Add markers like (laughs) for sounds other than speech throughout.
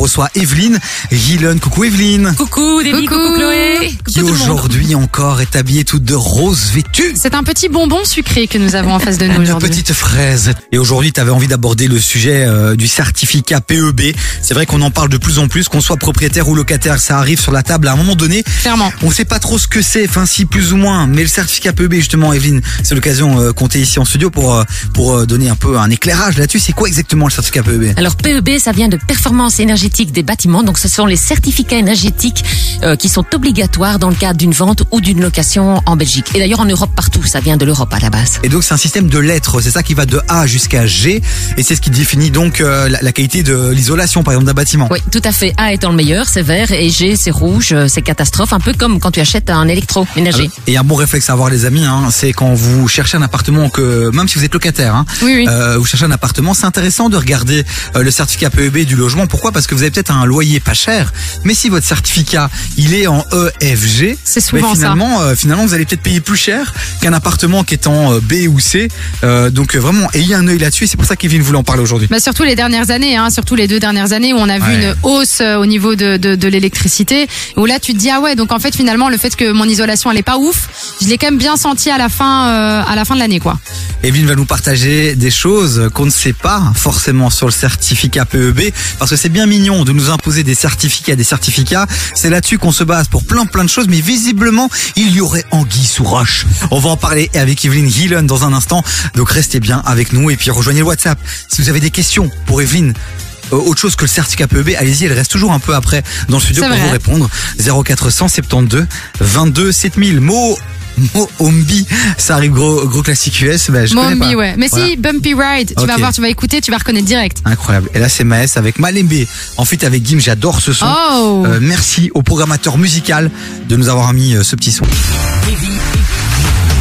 reçoit Evelyne Gillen. Coucou Evelyne. Coucou David, coucou, Coucou. Chloé. Qui aujourd'hui encore est habillée toute de rose vêtue. C'est un petit bonbon sucré que nous avons en face de nous Une aujourd'hui. petite fraise. Et aujourd'hui, tu avais envie d'aborder le sujet euh, du certificat PEB. C'est vrai qu'on en parle de plus en plus, qu'on soit propriétaire ou locataire, ça arrive sur la table à un moment donné. Clairement. On sait pas trop ce que c'est, enfin si plus ou moins, mais le certificat PEB justement, Evelyne, c'est l'occasion euh, qu'on t'ait ici en studio pour euh, pour euh, donner un peu un éclairage là-dessus. C'est quoi exactement le certificat PEB Alors PEB, ça vient de performance énergétique des bâtiments. Donc ce sont les certificats énergétiques euh, qui sont obligatoires dans le cadre d'une vente ou d'une location en Belgique. Et d'ailleurs en Europe partout, ça vient de l'Europe à la base. Et donc c'est un système de lettres, c'est ça qui va de A jusqu'à G, et c'est ce qui définit donc euh, la, la qualité de l'isolation par exemple d'un bâtiment. Oui, tout à fait. A étant le meilleur, c'est vert, et G, c'est rouge, euh, c'est catastrophe. Un peu comme quand tu achètes un électroménager. Et un bon réflexe à avoir les amis, hein, c'est quand vous cherchez un appartement que même si vous êtes locataire, hein, Oui, oui. euh, vous cherchez un appartement, c'est intéressant de regarder le certificat PEB du logement. Pourquoi? Parce que vous avez peut-être un loyer pas cher, mais si votre certificat il est en EFG, C'est souvent finalement, euh, finalement vous allez peut-être payer plus cher qu'un appartement qui est en euh, B ou C. Euh, donc vraiment, ayez un œil là-dessus. C'est pour ça qu'Evelyne voulait en parler aujourd'hui. Bah surtout les dernières années, hein, surtout les deux dernières années où on a vu Ouais. une hausse au niveau de, de, de l'électricité, où là tu te dis ah ouais donc en fait finalement le fait que mon isolation elle est pas ouf, je l'ai quand même bien senti à la fin euh, à la fin de l'année quoi. Evelyne va nous partager des choses qu'on ne sait pas forcément sur le certificat PEB, parce que c'est bien mignon de nous imposer des certificats, des certificats. C'est là-dessus qu'on se base pour plein plein de choses, mais visiblement il y aurait anguille sous roche. On va en parler avec Evelyne Gillen dans un instant, donc restez bien avec nous et puis rejoignez le WhatsApp. Si vous avez des questions pour Evelyne, euh, autre chose que le certificat PEB, allez-y, elle reste toujours un peu après dans le studio pour vrai. vous répondre. 0472 22 7000. Mo Mo Ombi, ça arrive gros gros classique US, ben, je connais Mombi pas. ouais. Mais Voilà. si Bumpy Ride, tu vas voir, tu vas écouter, tu vas reconnaître direct. Incroyable. Et là, c'est Maës avec Malembe. Ensuite, avec Gim, j'adore ce son. Oh. Euh, merci au programmateur musical de nous avoir mis euh, ce petit son.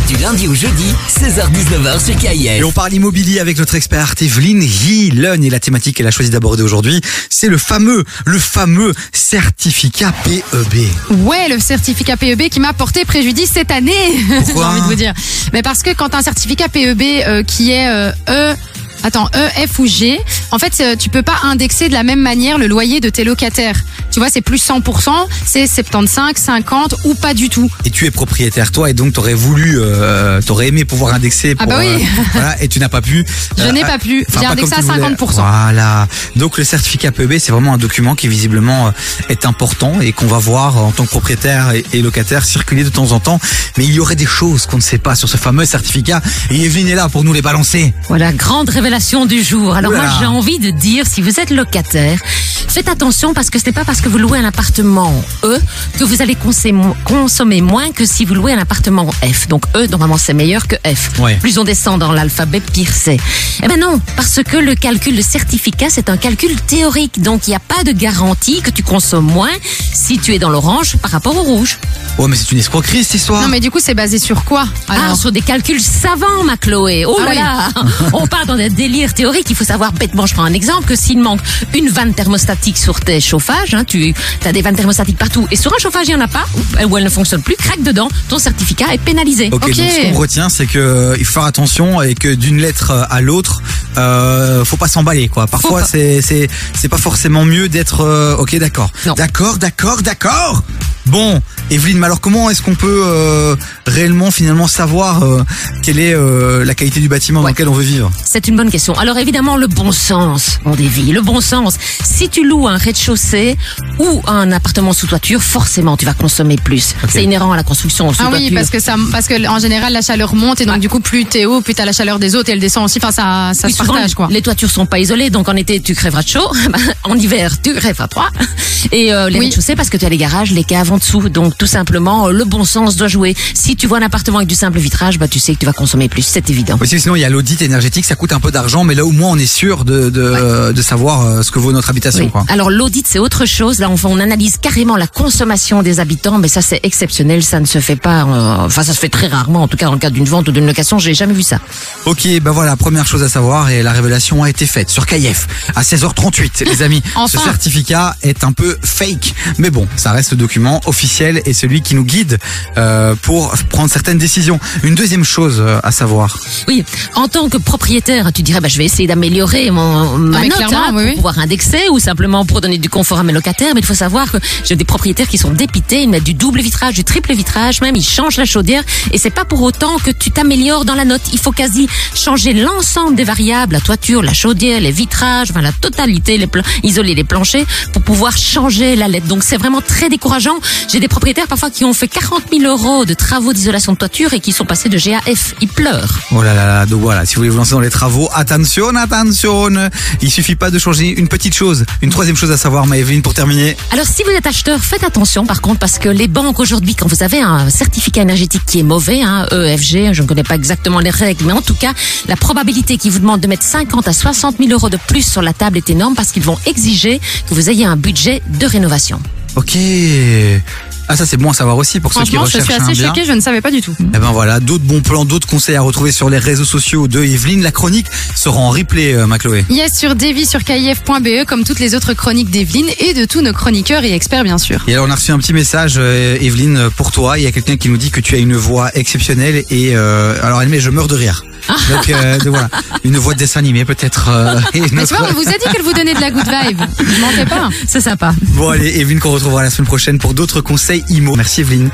Du lundi au jeudi, 16h-19h sur Et KIF. on parle immobilier avec notre experte Evelyne Hillen. Et la thématique qu'elle a choisi d'aborder aujourd'hui, c'est le fameux, le fameux certificat PEB. Ouais, le certificat PEB qui m'a porté préjudice cette année. (laughs) J'ai Pourquoi envie de vous dire. Mais parce que quand un certificat PEB euh, qui est euh, E Attends, E, F ou G, en fait, euh, tu peux pas indexer de la même manière le loyer de tes locataires. Tu vois, c'est plus 100%, c'est 75, 50 ou pas du tout. Et tu es propriétaire, toi, et donc t'aurais voulu, euh, t'aurais aimé pouvoir indexer Ah pour, bah oui. euh, (laughs) voilà, et tu n'as pas pu. Je Euh, n'ai pas pu. J'ai indexé à comme tu voulais. 50%. Voilà. Donc le certificat PEB, c'est vraiment un document qui visiblement euh, est important et qu'on va voir euh, en tant que propriétaire et, et locataire circuler de temps en temps. Mais il y aurait des choses qu'on ne sait pas sur ce fameux certificat. Et Evelyne est là pour nous les balancer. Voilà, grande révélation du jour. Alors Oula. moi, j'ai envie de dire, si vous êtes locataire, faites attention parce que ce n'est pas parce que vous louez un appartement E que vous allez consommer, moins que si vous louez un appartement F. Donc E, normalement, c'est meilleur que F. Ouais. Plus on descend dans l'alphabet, pire c'est. Eh ben non, parce que le calcul de certificat, c'est un calcul théorique. Donc il n'y a pas de garantie que tu consommes moins si tu es dans l'orange par rapport au rouge. Oh, mais c'est une escroquerie cette histoire. Non, mais du coup, c'est basé sur quoi Ah, sur des calculs savants, ma Chloé. Oh Ah là là (laughs) On part dans des délires théoriques. Il faut savoir bêtement, je prends un exemple, que s'il manque une vanne sur tes chauffages, hein, tu as des vannes thermostatiques partout, et sur un chauffage, il n'y en a pas, ou, elle ne fonctionne plus, craque dedans, ton certificat est pénalisé. Ok, Ok. donc ce qu'on retient, c'est que euh, il faut faire attention et que d'une lettre euh, à l'autre, euh, faut pas s'emballer quoi. Parfois, c'est c'est pas forcément mieux d'être. euh, ok, d'accord. D'accord, d'accord, d'accord. Bon, Evelyne, mais alors comment est-ce qu'on peut euh, réellement finalement savoir euh, quelle est euh, la qualité du bâtiment dans lequel on veut vivre? C'est une bonne question. Alors évidemment, le bon sens, mon dévi, le bon sens. Si tu loues un rez-de-chaussée ou un appartement sous toiture, forcément, tu vas consommer plus. Ok. C'est inhérent à la construction sous Ah toiture. oui, parce que ça, parce que en général la chaleur monte et donc du coup plus t'es haut, plus t'as la chaleur des autres et elle descend aussi. Enfin ça, ça Oui, se souvent, partage quoi. Les toitures sont pas isolées, donc en été tu crèveras de chaud, (laughs) en hiver tu crèveras froid. Et euh, les Oui. rez-de-chaussée parce que tu as les garages, les caves en dessous. Donc tout simplement, euh, le bon sens doit jouer. Si tu vois un appartement avec du simple vitrage, bah tu sais que tu vas consommer plus, c'est évident. Aussi, sinon il y a l'audit énergétique, ça coûte un peu d'argent, mais là au moins on est sûr de de, de savoir euh, ce que vaut notre habitation. Oui. Quoi. Alors l'audit c'est autre chose. Là on, on analyse carrément la consommation des habitants, mais ça c'est exceptionnel. Ça ne se fait pas. euh, Enfin ça se fait très rarement. En tout cas dans le cadre d'une vente ou d'une location, j'ai jamais vu ça. Ok, ben voilà, première chose à savoir et la révélation a été faite sur KF à 16h38, les amis. (laughs) Enfin. Ce certificat est un peu peu fake. Mais bon, ça reste le document officiel et celui qui nous guide euh, pour prendre certaines décisions. Une deuxième chose euh, à savoir. Oui, en tant que propriétaire, tu dirais, bah, je vais essayer d'améliorer mon ma mais note hein, oui, pour oui. pouvoir indexer ou simplement pour donner du confort à mes locataires. Mais il faut savoir que j'ai des propriétaires qui sont dépités, ils mettent du double vitrage, du triple vitrage, même ils changent la chaudière. Et c'est pas pour autant que tu t'améliores dans la note. Il faut quasi changer l'ensemble des variables, la toiture, la chaudière, les vitrages, enfin la totalité, les isoler les planchers pour pouvoir changer la lettre. Donc c'est vraiment très décourageant. J'ai des propriétaires parfois qui ont fait 40 000 euros de travaux d'isolation de toiture et qui sont passés de GAF. Ils pleurent. Oh là là là, donc voilà, si vous voulez vous lancer dans les travaux, attention, attention, il suffit pas de changer une petite chose. Une troisième chose à savoir, Maëvine, pour terminer. Alors si vous êtes acheteur, faites attention par contre parce que les banques aujourd'hui, quand vous avez un certificat énergétique qui est mauvais, hein, EFG, je ne connais pas exactement les règles, mais en tout cas, la probabilité qu'ils vous demandent de mettre 50 à 60 000 euros de plus sur la table est énorme parce qu'ils vont exiger que vous ayez un budget de rénovation. Ok. Ah ça c'est bon à savoir aussi pour ceux qui Franchement, je recherchent suis un assez bien. choquée, je ne savais pas du tout. Eh ben voilà, d'autres bons plans, d'autres conseils à retrouver sur les réseaux sociaux de Evelyne. La chronique sera en replay, euh, ma Chloé. Yes, sur Davy sur KIF.be, comme toutes les autres chroniques d'Evelyne et de tous nos chroniqueurs et experts, bien sûr. Et alors on a reçu un petit message, euh, Evelyne, pour toi. Il y a quelqu'un qui nous dit que tu as une voix exceptionnelle et euh, alors elle met je meurs de rire. (laughs) Donc, euh, donc voilà, une voix de dessin animé peut-être. euh, et Mais tu vois, on vous a dit qu'elle vous donnait de la good vibe. Je mentais pas. C'est sympa. Bon allez, Evelyne qu'on retrouvera la semaine prochaine pour d'autres conseils IMO. Merci Evelyne.